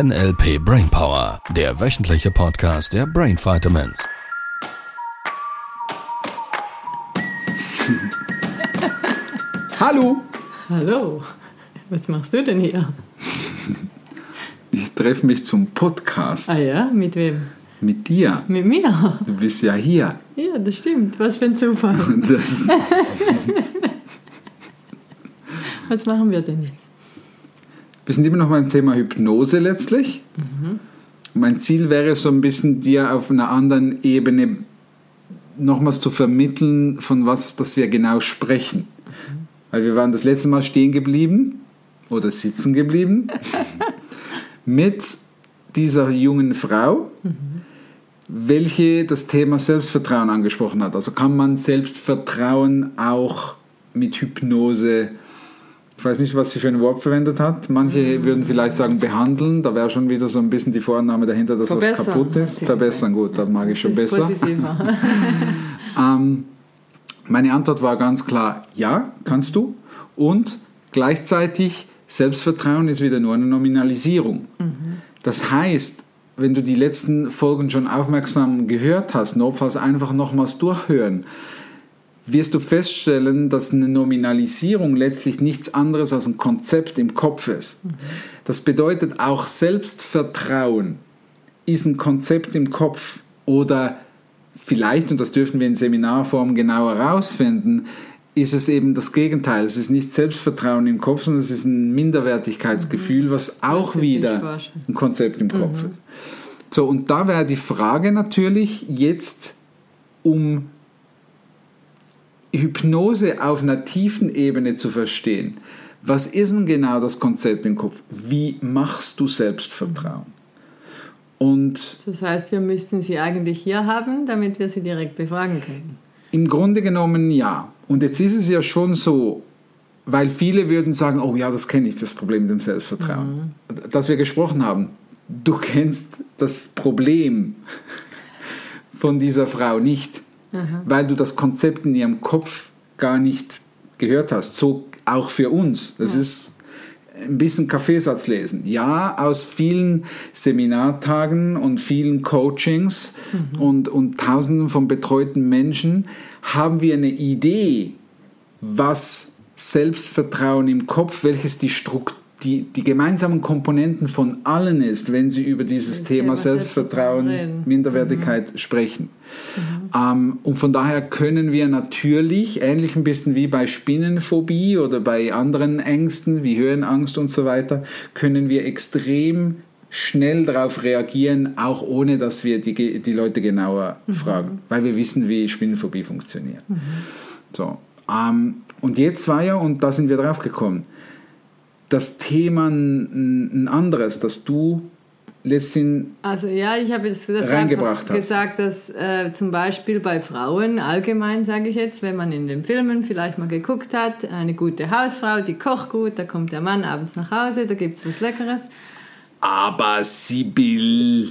NLP Brainpower, der wöchentliche Podcast der Brain Vitamins. Hallo, Hallo, was machst du denn hier? ich treffe mich zum Podcast Ah ja, mit wem? mit dir. Mit mir? Du bist ja hier. Ja, das stimmt. Was für ein Zufall. Das, Was machen wir denn jetzt? Wir sind immer noch beim Thema Hypnose letztlich. Mein Ziel wäre so ein bisschen dir auf einer anderen Ebene nochmals zu vermitteln, von was das wir genau sprechen. Weil wir waren das letzte Mal stehen geblieben oder sitzen geblieben mit dieser jungen Frau, welche das Thema Selbstvertrauen angesprochen hat. Also kann man Selbstvertrauen auch mit Hypnose, ich weiß nicht, was sie für ein Wort verwendet hat. Manche würden vielleicht sagen behandeln, da wäre schon wieder so ein bisschen die Vorannahme dahinter, dass was Verbessern, kaputt hat ist. Verbessern, gut, da mag ich schon das besser. Ähm, meine Antwort war ganz klar, ja, kannst du. Und gleichzeitig, Selbstvertrauen ist wieder nur eine Nominalisierung. Das heißt, wenn du die letzten Folgen schon aufmerksam gehört hast, notfalls einfach nochmals durchhören, wirst du feststellen, dass eine Nominalisierung letztlich nichts anderes als ein Konzept im Kopf ist. Das bedeutet auch Selbstvertrauen ist ein Konzept im Kopf oder vielleicht, und das dürfen wir in Seminarform genauer herausfinden, ist es eben das Gegenteil. Es ist nicht Selbstvertrauen im Kopf, sondern es ist ein Minderwertigkeitsgefühl, was auch wieder ein Konzept im Kopf ist. So, und da wäre die Frage natürlich jetzt um Hypnose auf einer tiefen Ebene zu verstehen. Was ist denn genau das Konzept im Kopf? Wie machst du Selbstvertrauen? Und Das heißt, wir müssten sie eigentlich hier haben, damit wir sie direkt befragen können. im Grunde genommen ja. Und jetzt ist es ja schon so, weil viele würden sagen, oh ja, das kenne ich, das Problem mit dem Selbstvertrauen. Dass wir gesprochen haben, du kennst das Problem von dieser Frau nicht, weil du das Konzept in ihrem Kopf gar nicht gehört hast. So auch für uns. Das ist ein bisschen Kaffeesatz lesen. Ja, aus vielen Seminartagen und vielen Coachings und, und Tausenden von betreuten Menschen haben wir eine Idee, was Selbstvertrauen im Kopf, welches die, Strukt die, die gemeinsamen Komponenten von allen ist, wenn sie über dieses Thema Thema Selbstvertrauen, Selbstvertrauen reden. Minderwertigkeit sprechen. Ähm, und von daher können wir natürlich, ähnlich ein bisschen wie bei Spinnenphobie oder bei anderen Ängsten wie Höhenangst und so weiter, können wir extrem schnell darauf reagieren, auch ohne dass wir die, die Leute genauer fragen, weil wir wissen, wie Spinnenphobie funktioniert. So, ähm, und jetzt war ja, und da sind wir drauf gekommen, das Thema ein, anderes, dass du letztendlich Also ja, ich habe jetzt das Reingebracht hast. gesagt, dass äh, zum Beispiel bei Frauen allgemein, sage ich jetzt, wenn man in den Filmen vielleicht mal geguckt hat, eine gute Hausfrau, die kocht gut, da kommt der Mann abends nach Hause, da gibt es was Leckeres. Aber Sibyl,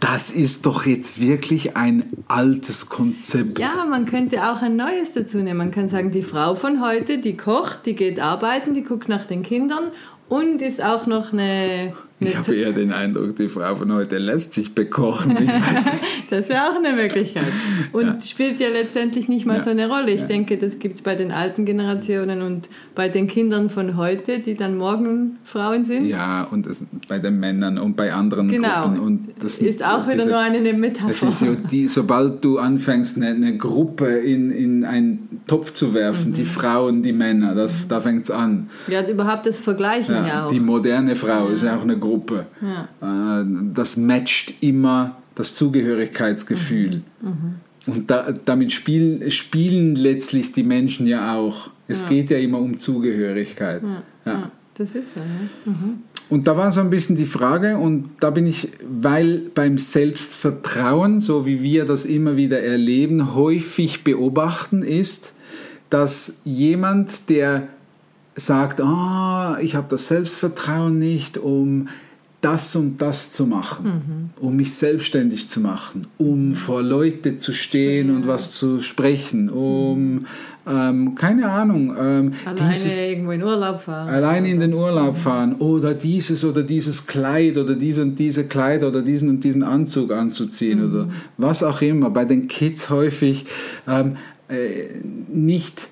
das ist doch jetzt wirklich ein altes Konzept. Ja, man könnte auch ein neues dazu nehmen. Man kann sagen, die Frau von heute, die kocht, die geht arbeiten, die guckt nach den Kindern und ist auch noch eine... Ich habe eher den Eindruck, die Frau von heute lässt sich bekochen. Das wäre auch eine Möglichkeit. Und Ja. spielt ja letztendlich nicht mal Ja. so eine Rolle. Ich Ja. denke, das gibt es bei den alten Generationen und bei den Kindern von heute, die dann morgen Frauen sind. Ja, und das, bei den Männern und bei anderen Genau. Gruppen. Und das ist auch wieder diese- nur eine Es Metapher. ist so, die, sobald du anfängst, eine, eine Gruppe in, in einen Topf zu werfen, Mhm. die Frauen, die Männer, das, da fängt es an. ja, überhaupt das Vergleichen ja, auch. die moderne Frau ist ja auch eine Gruppe. Äh, Das matcht immer das Zugehörigkeitsgefühl. Mhm. Und da, damit spielen, spielen letztlich die Menschen ja auch. Es Ja. geht ja immer um Zugehörigkeit. ja, Ja. ja, das ist so. Ne? Und da war so ein bisschen die Frage, und da bin ich, weil beim Selbstvertrauen, so wie wir das immer wieder erleben, häufig beobachten ist, dass jemand, der sagt, ah, ich habe das Selbstvertrauen nicht, um das und das zu machen, um mich selbstständig zu machen, um vor Leute zu stehen und was zu sprechen, um ähm, keine Ahnung, ähm, Alleine dieses, irgendwo in Urlaub fahren. allein in den Urlaub fahren oder dieses oder dieses Kleid oder diese und diese Kleider oder diesen und diesen Anzug anzuziehen oder was auch immer. Bei den Kids häufig ähm, äh, nicht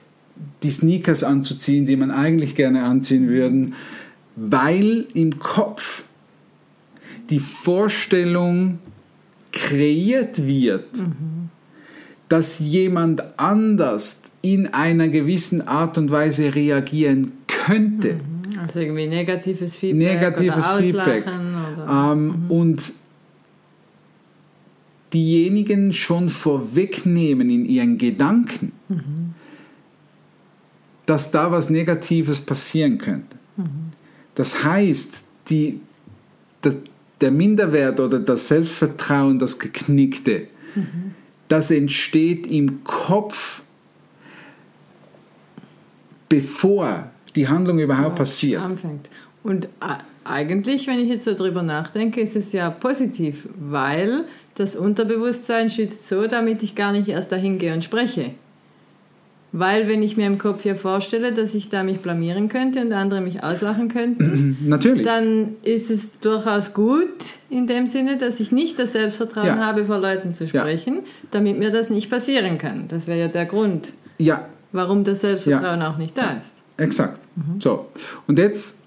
die Sneakers anzuziehen, die man eigentlich gerne anziehen würden, weil im Kopf die Vorstellung kreiert wird, dass jemand anders in einer gewissen Art und Weise reagieren könnte. Also irgendwie negatives Feedback Negatives oder Feedback. Oder, Ähm, Und diejenigen schon vorwegnehmen in ihren Gedanken, dass da was Negatives passieren könnte. Das heißt, die, der, der Minderwert oder das Selbstvertrauen, das Geknickte, das entsteht im Kopf, bevor die Handlung überhaupt passiert. anfängt. Und eigentlich, wenn ich jetzt so drüber nachdenke, ist es ja positiv, weil das Unterbewusstsein schützt so, damit ich gar nicht erst dahin gehe und spreche. Weil wenn ich mir im Kopf hier vorstelle, dass ich da mich blamieren könnte und andere mich auslachen könnten, Natürlich. dann ist es durchaus gut in dem Sinne, dass ich nicht das Selbstvertrauen Ja. habe, vor Leuten zu Ja. sprechen, damit mir das nicht passieren kann. Das wäre ja der Grund, Ja, warum das Selbstvertrauen auch nicht da ist. Exakt. So. Und jetzt,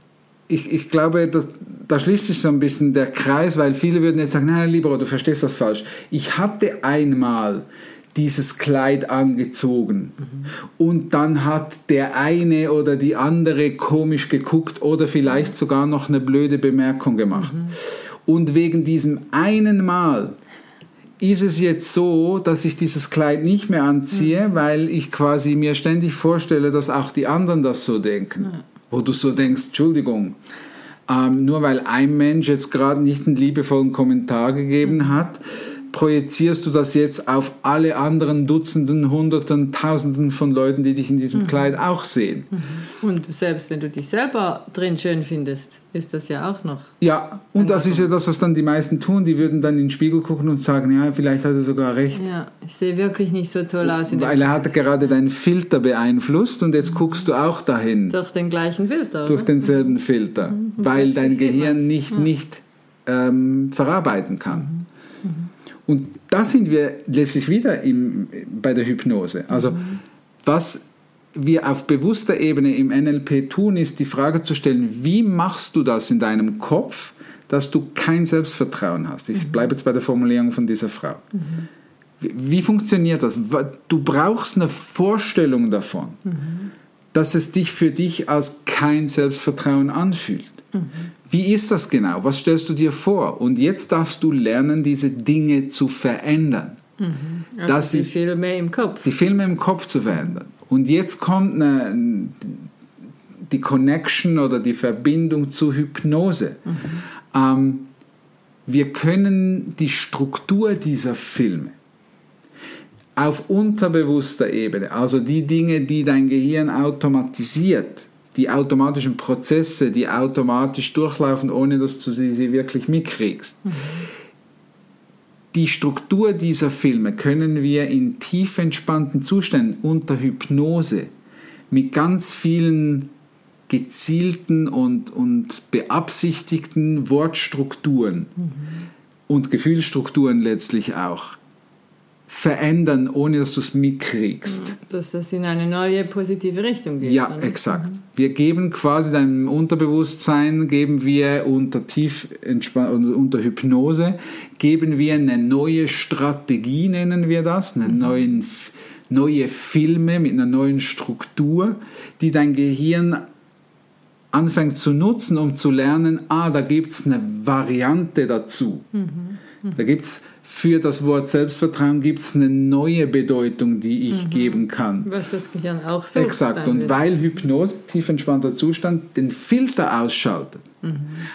ich, ich glaube, dass, da schließt sich so ein bisschen der Kreis, weil viele würden jetzt sagen, nein, lieber, du verstehst das falsch. Ich hatte einmal dieses Kleid angezogen und dann hat der eine oder die andere komisch geguckt oder vielleicht sogar noch eine blöde Bemerkung gemacht. Und wegen diesem einen Mal ist es jetzt so, dass ich dieses Kleid nicht mehr anziehe, weil ich quasi mir ständig vorstelle, dass auch die anderen das so denken. Wo du so denkst, Entschuldigung, ähm, nur weil ein Mensch jetzt gerade nicht einen liebevollen Kommentar gegeben hat, projizierst du das jetzt auf alle anderen Dutzenden, Hunderten, Tausenden von Leuten, die dich in diesem Kleid auch sehen. Und selbst wenn du dich selber drin schön findest, ist das ja auch noch. Ja, und das ist ja das, was dann die meisten tun. Die würden dann in den Spiegel gucken und sagen, ja, vielleicht hat er sogar recht. Ja, ich sehe wirklich nicht so toll aus Weil er hat gerade deinen Filter beeinflusst und jetzt guckst du auch dahin durch den gleichen Filter. durch oder? denselben Filter, weil plötzlich dein Gehirn nicht, Ja. nicht ähm, verarbeiten kann. Und da sind wir letztlich wieder im, bei der Hypnose. Also was wir auf bewusster Ebene im NLP tun, ist die Frage zu stellen, wie machst du das in deinem Kopf, dass du kein Selbstvertrauen hast? Ich bleibe jetzt bei der Formulierung von dieser Frau. Wie, wie funktioniert das? Du brauchst eine Vorstellung davon, dass es dich für dich als kein Selbstvertrauen anfühlt. Wie ist das genau? Was stellst du dir vor? Und jetzt darfst du lernen, diese Dinge zu verändern. also das die ist- Filme im Kopf. Die Filme im Kopf zu verändern. Und jetzt kommt eine, die Connection oder die Verbindung zur Hypnose. Ähm, wir können die Struktur dieser Filme auf unterbewusster Ebene, also die Dinge, die dein Gehirn automatisiert, die automatischen Prozesse, die automatisch durchlaufen, ohne dass du sie, sie wirklich mitkriegst. Die Struktur dieser Filme können wir in tief entspannten Zuständen unter Hypnose mit ganz vielen gezielten und, und beabsichtigten Wortstrukturen und Gefühlsstrukturen letztlich auch verändern, ohne dass du es mitkriegst. Dass das in eine neue positive Richtung geht. Ja, oder? exakt. Wir geben quasi deinem Unterbewusstsein, geben wir unter tief unter Hypnose, geben wir eine neue Strategie, nennen wir das, eine neuen, neue Filme mit einer neuen Struktur, die dein Gehirn anfängt zu nutzen, um zu lernen, ah, da gibt es eine Variante dazu. Da gibt es für das Wort Selbstvertrauen gibt's eine neue Bedeutung, die ich geben kann. Was das Gehirn auch so Exakt. Und weil Hypnose, tief entspannter Zustand, den Filter ausschaltet,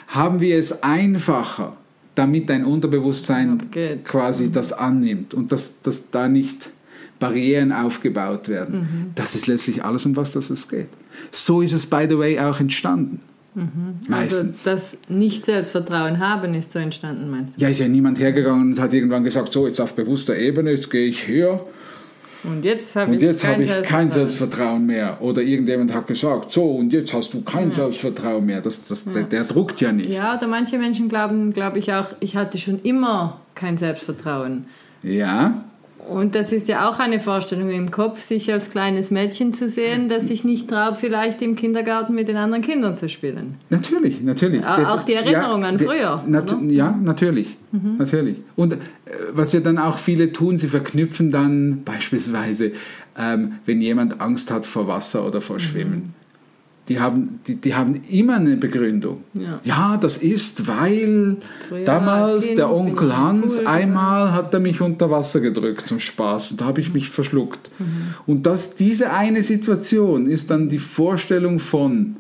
haben wir es einfacher, damit dein Unterbewusstsein Abgeht. quasi das annimmt und dass, dass da nicht Barrieren aufgebaut werden. Das ist letztlich alles, um was das es geht. So ist es, by the way, auch entstanden. Also Meistens. das Nicht-Selbstvertrauen haben ist so entstanden, meinst du? Ja, ist ja niemand hergegangen und hat irgendwann gesagt, so jetzt auf bewusster Ebene, jetzt gehe ich her Und jetzt habe ich, jetzt kein, habe ich kein Selbstvertrauen. Selbstvertrauen mehr. Oder irgendjemand hat gesagt, so, und jetzt hast du kein Selbstvertrauen mehr. Das, das, der, der druckt ja nicht. Ja, oder manche Menschen glauben, glaube ich auch, ich hatte schon immer kein Selbstvertrauen. Ja, Und das ist ja auch eine Vorstellung im Kopf, sich als kleines Mädchen zu sehen, das sich nicht traut, vielleicht im Kindergarten mit den anderen Kindern zu spielen. natürlich, natürlich. Das- auch die Erinnerung an de- früher, nat- oder? ja, natürlich. Mhm. natürlich. Und äh, was ja dann auch viele tun, sie verknüpfen dann beispielsweise, ähm, wenn jemand Angst hat vor Wasser oder vor Schwimmen. Die haben, die, die haben immer eine Begründung. Ja. das ist, weil Früher als damals Kind der Onkel Hans Pool einmal hat er mich unter Wasser gedrückt zum Spaß und da habe ich mich verschluckt. Und das, diese eine Situation ist dann die Vorstellung von,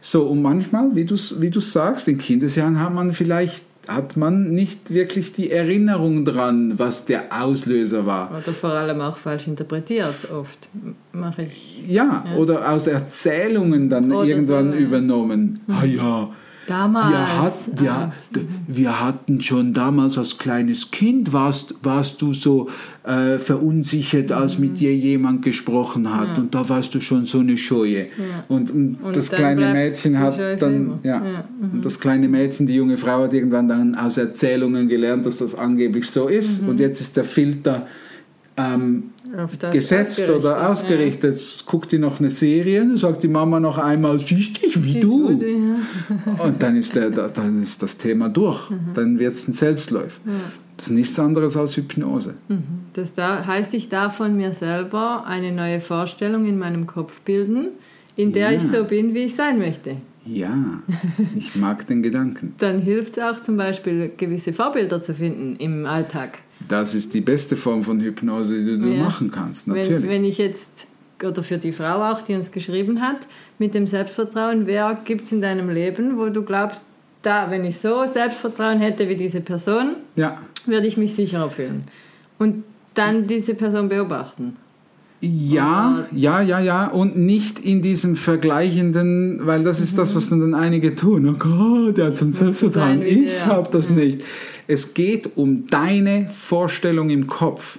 so, und manchmal, wie du wie du sagst, in Kindesjahren hat man vielleicht hat man nicht wirklich die Erinnerung dran, was der Auslöser war. Oder vor allem auch falsch interpretiert oft. Mache ich Ja, oder aus Erzählungen dann Oder irgendwann so, ja. übernommen. Ah ja, damals. wir, hat, wir, Angst. wir hatten schon damals als kleines Kind, warst, warst du so äh, verunsichert, als Mhm. mit dir jemand gesprochen hat. Und da warst du schon so eine Scheue. Und, und, Und das kleine Mädchen die hat dann, ja, Ja, mhm. und das kleine Mädchen, die junge Frau hat irgendwann dann aus Erzählungen gelernt, dass das angeblich so ist. Mhm. Und jetzt ist der Filter ähm, gesetzt oder ja. ausgerichtet. Jetzt guckt die noch eine Serie, sagt die Mama noch einmal, siehst dich wie Das du. wurde, ja. Und dann ist, der, da- dann ist das Thema durch. Mhm. Dann wird es ein Selbstläufer. Das ist nichts anderes als Hypnose. Das da heißt, ich darf von mir selber eine neue Vorstellung in meinem Kopf bilden, in der Ja. ich so bin, wie ich sein möchte. Ja, ich mag den Gedanken. Dann hilft es auch zum Beispiel, gewisse Vorbilder zu finden im Alltag. Das ist die beste Form von Hypnose, die du Ja. machen kannst, Wenn, natürlich. wenn ich jetzt, oder für die Frau auch, die uns geschrieben hat, mit dem Selbstvertrauen, wer gibt es in deinem Leben, wo du glaubst, da, wenn ich so Selbstvertrauen hätte wie diese Person, ja, würde ich mich sicherer fühlen. Und dann diese Person beobachten. Ja, ja, ja, ja. Und nicht in diesem vergleichenden, weil das ist das, was dann einige tun. Oh Gott, der hat so ein Selbstvertrauen. Ich habe das nicht. Es geht um deine Vorstellung im Kopf.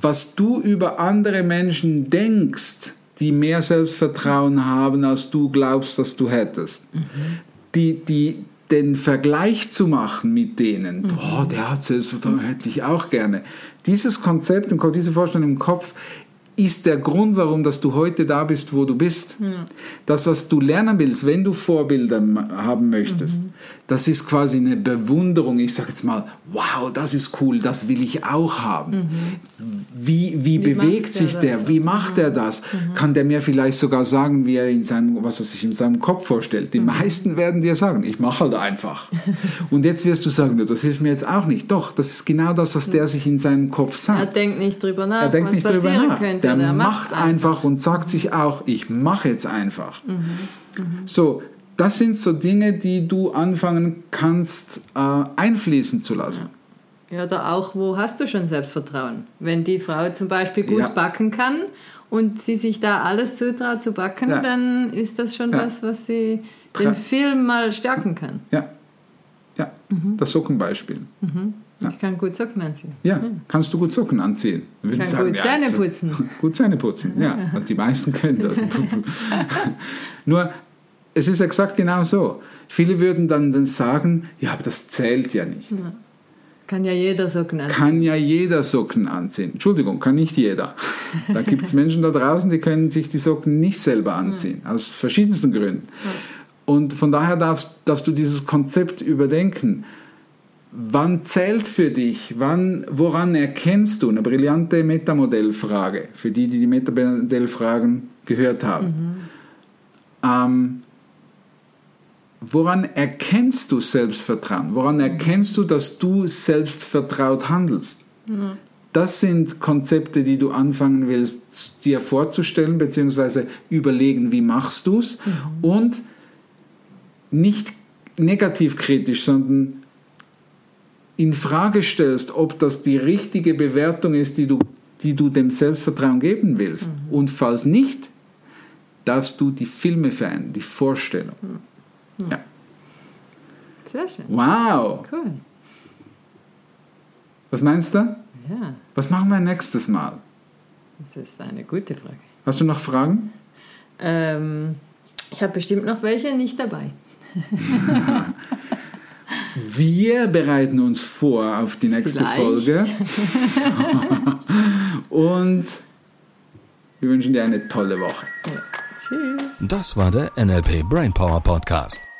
Was du über andere Menschen denkst, die mehr Selbstvertrauen haben, als du glaubst, dass du hättest. Die, die, den Vergleich zu machen mit denen, boah, der hat Selbstvertrauen, hätte ich auch gerne. Dieses Konzept, diese Vorstellung im Kopf ist der Grund, warum dass du heute da bist, wo du bist. Das, was du lernen willst, wenn du Vorbilder haben möchtest, das ist quasi eine Bewunderung. Ich sage jetzt mal, wow, das ist cool, das will ich auch haben. Wie, wie, Wie bewegt sich er der? das? Wie macht er das? Kann der mir vielleicht sogar sagen, wie er in seinem, was er sich in seinem Kopf vorstellt? Die meisten werden dir sagen, ich mache halt einfach. Und jetzt wirst du sagen, "Ja, das hilft mir jetzt auch nicht. Doch, das ist genau das, was der sich in seinem Kopf sagt. Er denkt nicht drüber nach, Er denkt was nicht drüber nach. könnte. Der, oder er macht einfach und sagt sich auch, ich mache jetzt einfach. So, das sind so Dinge, die du anfangen kannst äh, einfließen zu lassen. Ja, oder auch, wo hast du schon Selbstvertrauen? Wenn die Frau zum Beispiel gut Ja. backen kann und sie sich da alles zutraut zu backen, Ja. dann ist das schon Ja. was, was sie den Film mal stärken kann. Ja, ja. das Sockenbeispiel. Ja. Ich kann gut Socken anziehen. Ja, kannst du gut Socken anziehen? Ich Kann gut Zähne also- putzen. gut Zähne putzen, ja. Also die meisten können das. Nur, es ist exakt genau so. Viele würden dann, dann sagen, ja, aber das zählt ja nicht. Kann ja jeder Socken anziehen. Kann ja jeder Socken anziehen. Entschuldigung, kann nicht jeder. Da gibt es Menschen da draußen, die können sich die Socken nicht selber anziehen, aus verschiedensten Gründen. Und von daher darfst, darfst du dieses Konzept überdenken. Wann zählt für dich, wann, woran erkennst du, eine brillante Metamodellfrage, für die, die die Metamodellfragen gehört haben. Ähm, woran erkennst du Selbstvertrauen? Woran erkennst du, dass du selbstvertraut handelst? Das sind Konzepte, die du anfangen willst, dir vorzustellen, beziehungsweise überlegen, wie machst du es. Und nicht negativ kritisch, sondern in Frage stellst, ob das die richtige Bewertung ist, die du, die du dem Selbstvertrauen geben willst. Und falls nicht, darfst du die Filme verändern, die Vorstellung. Ja. Sehr schön. Wow! Cool. Was meinst du? Ja. Was machen wir nächstes Mal? Das ist eine gute Frage. Hast du noch Fragen? Ähm, ich habe bestimmt noch welche nicht dabei. Wir bereiten uns vor auf die nächste Vielleicht. Folge. Und wir wünschen dir eine tolle Woche. Ja. Tschüss. Das war der NLP Brainpower Podcast.